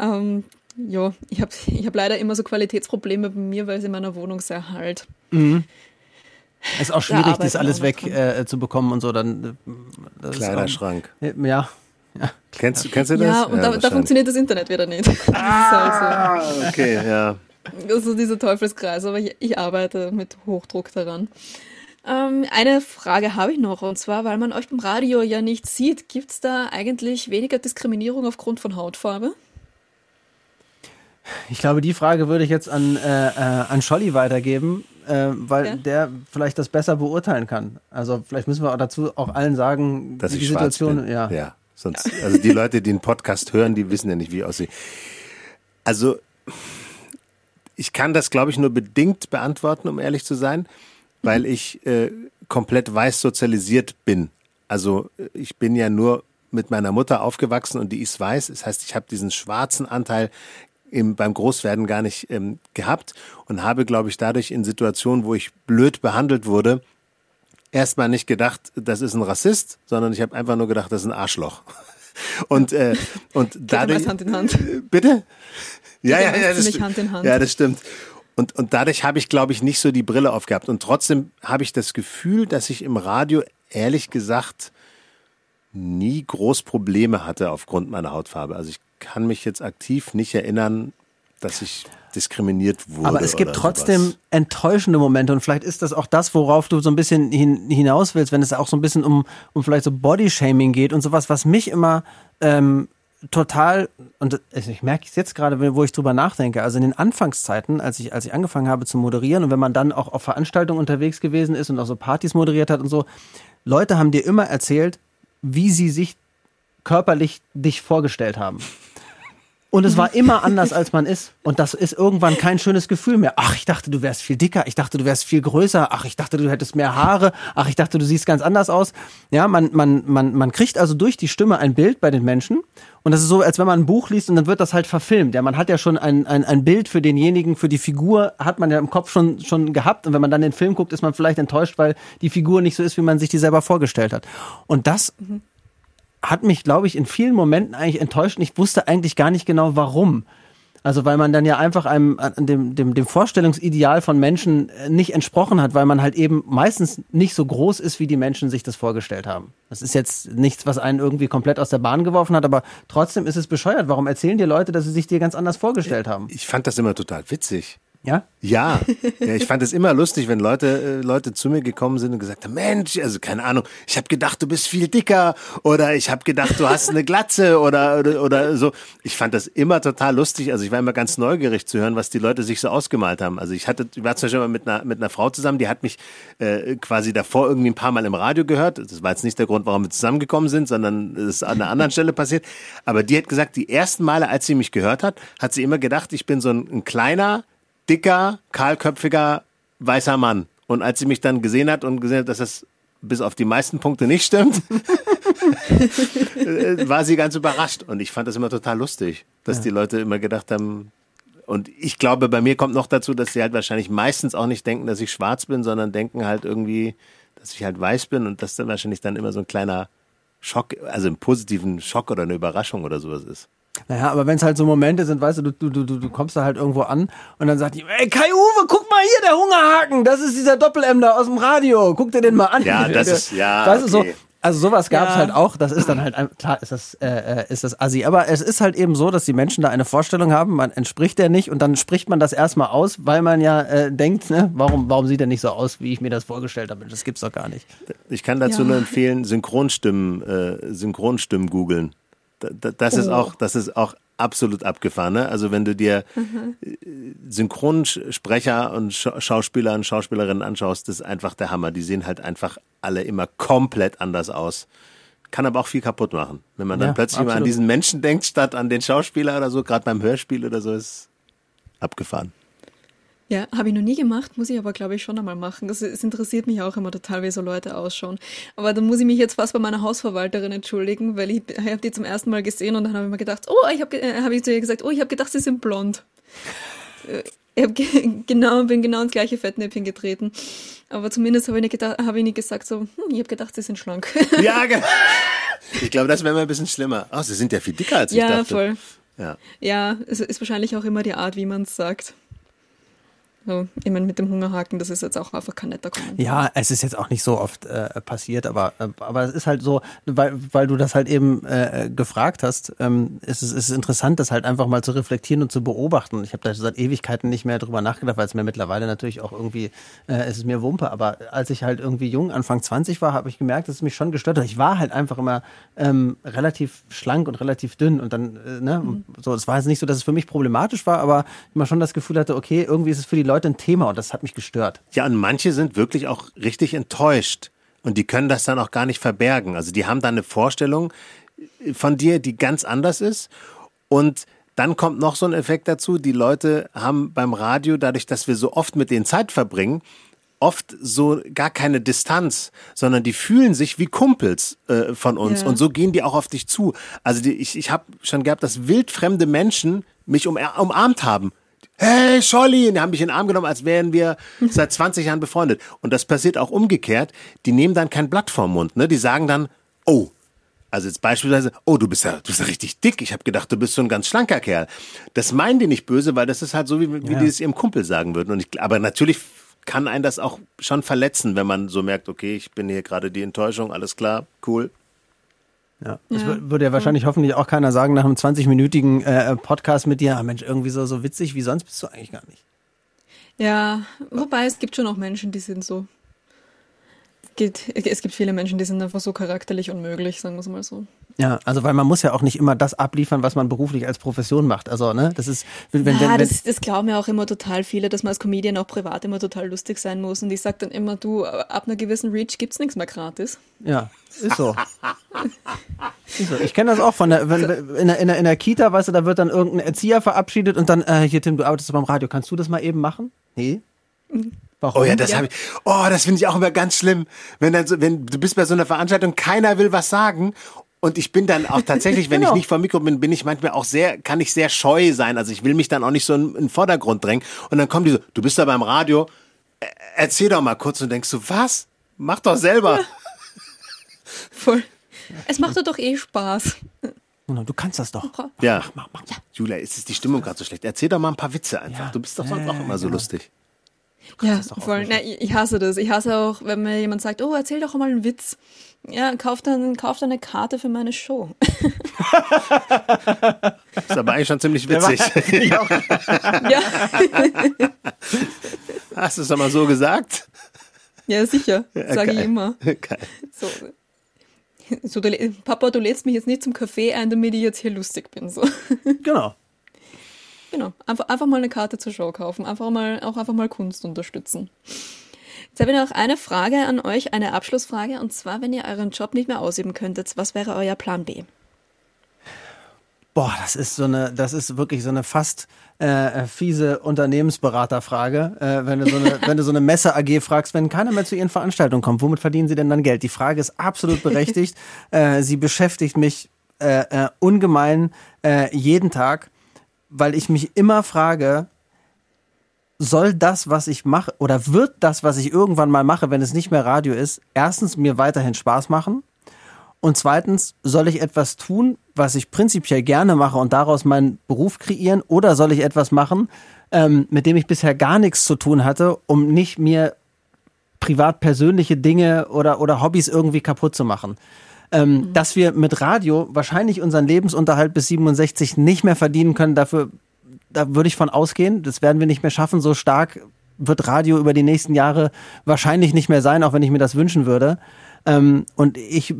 Ähm, ja, ich habe ich hab leider immer so Qualitätsprobleme bei mir, weil es in meiner Wohnung sehr halt. Mhm. Es ist auch schwierig, arbeiten das alles wir weg noch dran. äh, zu bekommen und so. Dann, äh, das ist Kleiderschrank. Auch, ja, ja. Kennst, du- kennst du das? Ja, und da, da wahrscheinlich. funktioniert das Internet wieder nicht. Das ist halt so. Okay, ja. Das ist dieser Teufelskreis, aber ich, ich arbeite mit Hochdruck daran. Ähm, eine Frage habe ich noch, und zwar, weil man euch beim Radio ja nicht sieht, gibt es da eigentlich weniger Diskriminierung aufgrund von Hautfarbe? Ich glaube, die Frage würde ich jetzt an, äh, äh, an Scholli weitergeben, äh, weil Ja. der vielleicht das besser beurteilen kann. Also vielleicht müssen wir auch dazu auch allen sagen, Dass die Situation, bin. ja. ja. Sonst, also die Leute, die den Podcast hören, die wissen ja nicht, wie ich aussehe. Also ich kann das, glaube ich, nur bedingt beantworten, um ehrlich zu sein, weil ich äh, komplett weiß sozialisiert bin. Also äh, ich bin ja nur mit meiner Mutter aufgewachsen und die ist weiß. Das heißt, ich habe diesen schwarzen Anteil im, beim Großwerden gar nicht ähm, gehabt und habe, glaube ich, dadurch in Situationen, wo ich blöd behandelt wurde, erstmal nicht gedacht, das ist ein Rassist, sondern ich habe einfach nur gedacht, das ist ein Arschloch. Und, äh, und dadurch. Hand in Hand. Bitte? Ja, ja, ja, das. Hand in Hand. Ja, das stimmt. Und, und dadurch habe ich, glaube ich, nicht so die Brille aufgehabt. Und trotzdem habe ich das Gefühl, dass ich im Radio, ehrlich gesagt, nie groß Probleme hatte aufgrund meiner Hautfarbe. Also ich kann mich jetzt aktiv nicht erinnern, dass ich diskriminiert wurde. Aber es gibt trotzdem sowas. enttäuschende Momente und vielleicht ist das auch das, worauf du so ein bisschen hin, hinaus willst, wenn es auch so ein bisschen um, um vielleicht so Bodyshaming geht und sowas, was mich immer ähm, total, und ich merke es jetzt gerade, wo ich drüber nachdenke, also in den Anfangszeiten, als ich, als ich angefangen habe zu moderieren und wenn man dann auch auf Veranstaltungen unterwegs gewesen ist und auch so Partys moderiert hat und so, Leute haben dir immer erzählt, wie sie sich körperlich dich vorgestellt haben. Und es war immer anders, als man ist. Und das ist irgendwann kein schönes Gefühl mehr. Ach, ich dachte, du wärst viel dicker. Ich dachte, du wärst viel größer. Ach, ich dachte, du hättest mehr Haare. Ach, ich dachte, du siehst ganz anders aus. Ja, man, man, man, man kriegt also durch die Stimme ein Bild bei den Menschen. Und das ist so, als wenn man ein Buch liest und dann wird das halt verfilmt. Ja, man hat ja schon ein, ein, ein Bild für denjenigen, für die Figur hat man ja im Kopf schon, schon gehabt. Und wenn man dann den Film guckt, ist man vielleicht enttäuscht, weil die Figur nicht so ist, wie man sich die selber vorgestellt hat. Und das hat mich, glaube ich, in vielen Momenten eigentlich enttäuscht und ich wusste eigentlich gar nicht genau warum. Also weil man dann ja einfach einem an dem, dem, dem Vorstellungsideal von Menschen äh, nicht entsprochen hat, weil man halt eben meistens nicht so groß ist, wie die Menschen sich das vorgestellt haben. Das ist jetzt nichts, was einen irgendwie komplett aus der Bahn geworfen hat, aber trotzdem ist es bescheuert. Warum erzählen dir Leute, dass sie sich dir ganz anders vorgestellt haben? Ich fand das immer total witzig. Ja? Ja, ja ich fand es immer lustig, wenn Leute, äh, Leute zu mir gekommen sind und gesagt haben, Mensch, also keine Ahnung, ich habe gedacht, du bist viel dicker oder ich habe gedacht, du hast eine Glatze oder, oder, oder so. Ich fand das immer total lustig. Also ich war immer ganz neugierig zu hören, was die Leute sich so ausgemalt haben. Also ich hatte, ich war zum Beispiel mal mit einer, mit einer Frau zusammen, die hat mich äh, quasi davor irgendwie ein paar Mal im Radio gehört. Das war jetzt nicht der Grund, warum wir zusammengekommen sind, sondern es ist an einer anderen Stelle passiert. Aber die hat gesagt, die ersten Male, als sie mich gehört hat, hat sie immer gedacht, ich bin so ein, ein kleiner, dicker, kahlköpfiger, weißer Mann. Und als sie mich dann gesehen hat und gesehen hat, dass das bis auf die meisten Punkte nicht stimmt, äh, war sie ganz überrascht. Und ich fand das immer total lustig, dass die Leute immer gedacht haben, und ich glaube, bei mir kommt noch dazu, dass sie halt wahrscheinlich meistens auch nicht denken, dass ich schwarz bin, sondern denken halt irgendwie, dass ich halt weiß bin und dass dann wahrscheinlich dann immer so ein kleiner Schock, also einen positiven Schock oder eine Überraschung oder sowas ist. Naja, aber wenn es halt so Momente sind, weißt du, du, du, du, du kommst da halt irgendwo an und dann sagt die, ey Kai-Uwe, guck mal hier, der Hungerhaken, das ist dieser Doppel-M aus dem Radio, guck dir den mal an. Ja, das ist- ja, Weißt du, so, okay. also sowas gab's Ja. halt auch, das ist dann halt, ein- klar ist das, äh, äh, ist das assi, aber es ist halt eben so, dass die Menschen da eine Vorstellung haben, man entspricht der nicht und dann spricht man das erstmal aus, weil man ja äh, denkt, ne, warum, warum sieht er nicht so aus, wie ich mir das vorgestellt habe, das gibt's doch gar nicht. Ich kann dazu Ja. nur empfehlen, Synchronstimmen, äh, Synchronstimmen googeln. Da, da, das ist Oh. auch, das ist auch absolut abgefahren. Ne? Also wenn du dir äh, Synchronsprecher und Scha Schauspieler und Schauspielerinnen anschaust, das ist einfach der Hammer. Die sehen halt einfach alle immer komplett anders aus. Kann aber auch viel kaputt machen. Wenn man dann Ja, plötzlich mal an absolut. diesen Menschen denkt, statt an den Schauspieler oder so, gerade beim Hörspiel oder so, ist abgefahren. Ja, habe ich noch nie gemacht, muss ich aber, glaube ich, schon einmal machen. Das, es interessiert mich auch immer total, wie so Leute ausschauen. Aber dann muss ich mich jetzt fast bei meiner Hausverwalterin entschuldigen, weil ich, ich habe die zum ersten Mal gesehen und dann habe ich mir gedacht, oh, ich habe äh, hab ich zu ihr gesagt, oh, ich habe gedacht, sie sind blond. Äh, ich hab genau, bin genau ins gleiche Fettnäpfchen getreten. Aber zumindest habe ich, nicht hab ich nicht gesagt, so, hm, ich habe gedacht, sie sind schlank. Ja, genau. Ich glaube, das wäre mal ein bisschen schlimmer. Oh, sie sind ja viel dicker als ich ja, dachte. Voll. Ja, Ja, es ist wahrscheinlich auch immer die Art, wie man es sagt. So, ich meine, mit dem Hungerhaken, das ist jetzt auch einfach kein netter Kommentar. Ja, es ist jetzt auch nicht so oft äh, passiert, aber, äh, aber es ist halt so, weil, weil du das halt eben äh, gefragt hast, ähm, ist es ist interessant, das halt einfach mal zu reflektieren und zu beobachten. Ich habe da seit Ewigkeiten nicht mehr drüber nachgedacht, weil es mir mittlerweile natürlich auch irgendwie, äh, es ist mir Wumpe, aber als ich halt irgendwie jung, Anfang 20 war, habe ich gemerkt, dass es mich schon gestört hat. Ich war halt einfach immer ähm, relativ schlank und relativ dünn und dann, äh, ne, mhm. so, es war jetzt nicht so, dass es für mich problematisch war, aber immer schon das Gefühl hatte, okay, irgendwie ist es für die Leute ein Thema und das hat mich gestört. Ja, und manche sind wirklich auch richtig enttäuscht und die können das dann auch gar nicht verbergen. Also die haben dann eine Vorstellung von dir, die ganz anders ist und dann kommt noch so ein Effekt dazu, die Leute haben beim Radio, dadurch, dass wir so oft mit denen Zeit verbringen, oft so gar keine Distanz, sondern die fühlen sich wie Kumpels äh, von uns ja. und so gehen die auch auf dich zu. Also die, ich, ich habe schon gehabt, dass wildfremde Menschen mich um, umarmt haben hey Scholli, und die haben mich in den Arm genommen, als wären wir seit 20 Jahren befreundet. Und das passiert auch umgekehrt. Die nehmen dann kein Blatt vorm Mund, ne? Die sagen dann, oh, also jetzt beispielsweise, oh, du bist ja, du bist ja richtig dick. Ich habe gedacht, du bist so ein ganz schlanker Kerl. Das meinen die nicht böse, weil das ist halt so, wie, wie ja. die es ihrem Kumpel sagen würden. Und ich, aber natürlich kann einen das auch schon verletzen, wenn man so merkt, okay, ich bin hier gerade die Enttäuschung, alles klar, cool. Ja. Das ja. würde ja wahrscheinlich hoffentlich auch keiner sagen nach einem 20-minütigen äh, Podcast mit dir, ah Mensch, irgendwie so, so witzig wie sonst bist du eigentlich gar nicht. Ja, wobei es gibt schon auch Menschen, die sind so. Es gibt, es gibt viele Menschen, die sind einfach so charakterlich unmöglich, sagen wir es mal so. Ja, also weil man muss ja auch nicht immer das abliefern, was man beruflich als Profession macht. Also, ne, das ist wenn, wenn, ja, das, das glauben ja auch immer total viele, dass man als Comedian auch privat immer total lustig sein muss. Und ich sage dann immer, du, ab einer gewissen Reach gibt's nichts mehr gratis. Ja, ist so. ist so. Ich kenne das auch von der, wenn, in, der, in, der, in der Kita, weißt du, da wird dann irgendein Erzieher verabschiedet und dann, äh, hier Tim, du arbeitest beim Radio, kannst du das mal eben machen? Nee. Warum? Oh ja, das ja. habe ich. Oh, das finde ich auch immer ganz schlimm, wenn dann so, wenn du bist bei so einer Veranstaltung, keiner will was sagen und ich bin dann auch tatsächlich, wenn genau. ich nicht vor Mikro bin, bin ich manchmal auch sehr, kann ich sehr scheu sein. Also ich will mich dann auch nicht so in, in den Vordergrund drängen. Und dann kommen die so, du bist da beim Radio, erzähl doch mal kurz und denkst du, was? Mach doch selber. Ja. Voll. Es macht doch eh Spaß. Genau, du kannst das doch. Ja. Mach, mach, mach. Ja. Julia, ist es die Stimmung gerade so schlecht? Erzähl doch mal ein paar Witze einfach. Ja. Du bist doch sonst auch immer so genau. lustig. Ja, voll. Na, ich hasse das. Ich hasse auch, wenn mir jemand sagt, oh, erzähl doch mal einen Witz. Ja, kauf dann, kauf dann eine Karte für meine Show. ist aber eigentlich schon ziemlich witzig. ja. Hast du es doch mal so gesagt? Ja, sicher. Sage ich immer. Geil. So. So, du, Papa, du lädst mich jetzt nicht zum Kaffee ein, damit ich jetzt hier lustig bin. So. Genau. Genau. Einfach, einfach mal eine Karte zur Show kaufen. Einfach mal, auch einfach mal Kunst unterstützen. Jetzt habe ich noch eine Frage an euch, eine Abschlussfrage. Und zwar, wenn ihr euren Job nicht mehr ausüben könntet, was wäre euer Plan B? Boah, das ist so eine, das ist wirklich so eine fast äh, fiese Unternehmensberaterfrage. Äh, wenn du so eine, wenn du so eine Messe AG fragst, wenn keiner mehr zu ihren Veranstaltungen kommt, womit verdienen sie denn dann Geld? Die Frage ist absolut berechtigt. äh, sie beschäftigt mich äh, äh, ungemein äh, jeden Tag weil ich mich immer frage, soll das, was ich mache, oder wird das, was ich irgendwann mal mache, wenn es nicht mehr Radio ist, erstens mir weiterhin Spaß machen? Und zweitens, soll ich etwas tun, was ich prinzipiell gerne mache und daraus meinen Beruf kreieren? Oder soll ich etwas machen, ähm, mit dem ich bisher gar nichts zu tun hatte, um nicht mir privat persönliche Dinge oder, oder Hobbys irgendwie kaputt zu machen? Ähm, mhm. dass wir mit Radio wahrscheinlich unseren Lebensunterhalt bis 67 nicht mehr verdienen können. Dafür, da würde ich von ausgehen. Das werden wir nicht mehr schaffen. So stark wird Radio über die nächsten Jahre wahrscheinlich nicht mehr sein, auch wenn ich mir das wünschen würde. Ähm, und ich äh,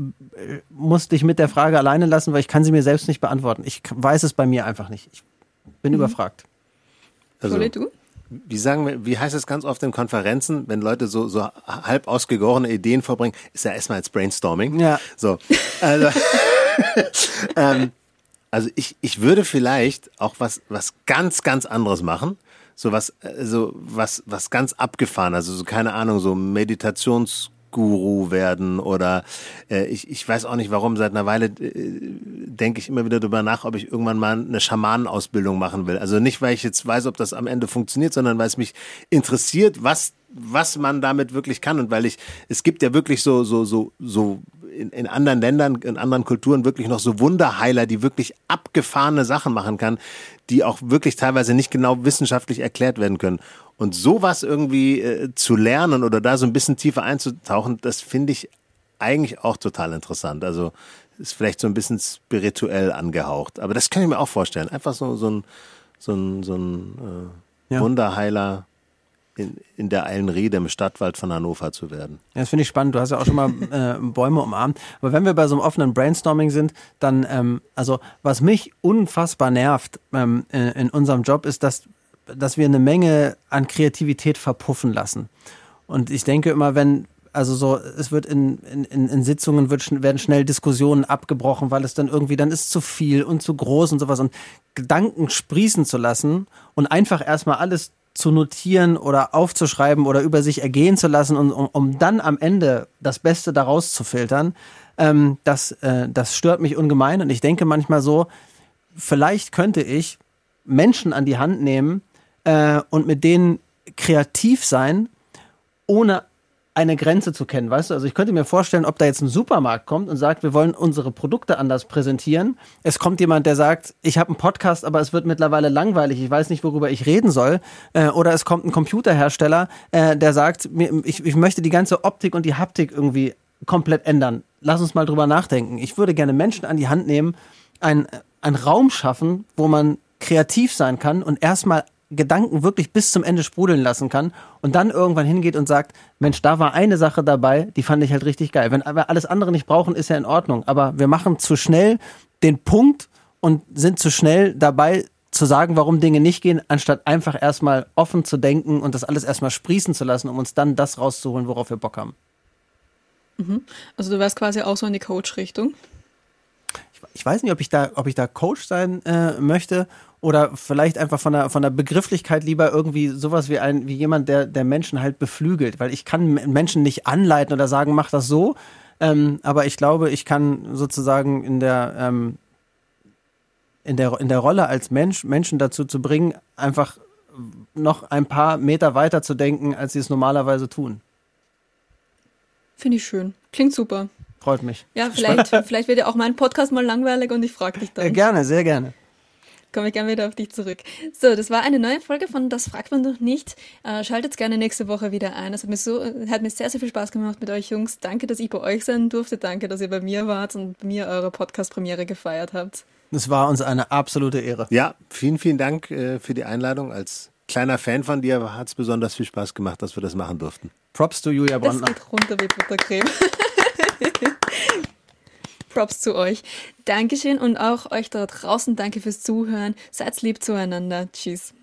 muss dich mit der Frage alleine lassen, weil ich kann sie mir selbst nicht beantworten. Ich weiß es bei mir einfach nicht. Ich bin mhm. überfragt. Also, Soll du? Wie sagen wir, wie heißt es ganz oft in Konferenzen, wenn Leute so, so halb ausgegorene Ideen vorbringen, ist ja erstmal als Brainstorming. Ja. So. Also, ähm, also ich, ich würde vielleicht auch was, was ganz, ganz anderes machen. so was, also was, was ganz abgefahren, also so keine Ahnung, so Meditations Guru werden oder äh, ich, ich weiß auch nicht warum, seit einer Weile äh, denke ich immer wieder darüber nach, ob ich irgendwann mal eine Schamanenausbildung machen will. Also nicht, weil ich jetzt weiß, ob das am Ende funktioniert, sondern weil es mich interessiert, was was man damit wirklich kann und weil ich es gibt ja wirklich so so so so in, in anderen Ländern, in anderen Kulturen wirklich noch so Wunderheiler, die wirklich abgefahrene Sachen machen kann, die auch wirklich teilweise nicht genau wissenschaftlich erklärt werden können. Und sowas irgendwie äh, zu lernen oder da so ein bisschen tiefer einzutauchen, das finde ich eigentlich auch total interessant. Also ist vielleicht so ein bisschen spirituell angehaucht. Aber das kann ich mir auch vorstellen. Einfach so, so ein, so ein, so ein äh, ja. Wunderheiler in, in der Eilenriede im Stadtwald von Hannover zu werden. Ja, das finde ich spannend. Du hast ja auch schon mal äh, Bäume umarmt. Aber wenn wir bei so einem offenen Brainstorming sind, dann, ähm, also was mich unfassbar nervt ähm, in, in unserem Job ist, dass dass wir eine Menge an Kreativität verpuffen lassen. Und ich denke immer, wenn, also so, es wird in, in, in Sitzungen wird, werden schnell Diskussionen abgebrochen, weil es dann irgendwie, dann ist zu viel und zu groß und sowas. Und Gedanken sprießen zu lassen und einfach erstmal alles zu notieren oder aufzuschreiben oder über sich ergehen zu lassen und um, um dann am Ende das Beste daraus zu filtern, ähm, das, äh, das stört mich ungemein. Und ich denke manchmal so, vielleicht könnte ich Menschen an die Hand nehmen, äh, und mit denen kreativ sein, ohne eine Grenze zu kennen, weißt du? Also ich könnte mir vorstellen, ob da jetzt ein Supermarkt kommt und sagt, wir wollen unsere Produkte anders präsentieren. Es kommt jemand, der sagt, ich habe einen Podcast, aber es wird mittlerweile langweilig, ich weiß nicht, worüber ich reden soll. Äh, oder es kommt ein Computerhersteller, äh, der sagt, ich, ich möchte die ganze Optik und die Haptik irgendwie komplett ändern. Lass uns mal drüber nachdenken. Ich würde gerne Menschen an die Hand nehmen, einen Raum schaffen, wo man kreativ sein kann und erstmal Gedanken wirklich bis zum Ende sprudeln lassen kann und dann irgendwann hingeht und sagt, Mensch, da war eine Sache dabei, die fand ich halt richtig geil. Wenn wir alles andere nicht brauchen, ist ja in Ordnung. Aber wir machen zu schnell den Punkt und sind zu schnell dabei zu sagen, warum Dinge nicht gehen, anstatt einfach erstmal offen zu denken und das alles erstmal sprießen zu lassen, um uns dann das rauszuholen, worauf wir Bock haben. Mhm. Also du wärst quasi auch so in die Coach-Richtung. Ich, ich, weiß nicht, ob ich da, ob ich da Coach sein äh, möchte oder vielleicht einfach von der, von der Begrifflichkeit lieber irgendwie sowas wie ein, wie jemand, der, der Menschen halt beflügelt, weil ich kann Menschen nicht anleiten oder sagen, mach das so, ähm, aber ich glaube, ich kann sozusagen in der, ähm, in der, in der Rolle als Mensch, Menschen dazu zu bringen, einfach noch ein paar Meter weiter zu denken, als sie es normalerweise tun. Finde ich schön. Klingt super. Freut mich. Ja, vielleicht, vielleicht wird ja auch mein Podcast mal langweilig und ich frage dich dann. Äh, gerne, sehr gerne komme ich gerne wieder auf dich zurück. So, das war eine neue Folge von Das fragt man doch nicht. Äh, schaltet gerne nächste Woche wieder ein. Es hat mir so, hat mir sehr, sehr viel Spaß gemacht mit euch Jungs. Danke, dass ich bei euch sein durfte. Danke, dass ihr bei mir wart und mir eure Podcast-Premiere gefeiert habt. Es war uns eine absolute Ehre. Ja, vielen, vielen Dank äh, für die Einladung. Als kleiner Fan von dir hat es besonders viel Spaß gemacht, dass wir das machen durften. Props to Julia Brandner. Das geht runter wie Buttercreme. Props zu euch. Dankeschön und auch euch da draußen danke fürs Zuhören. Seid lieb zueinander. Tschüss.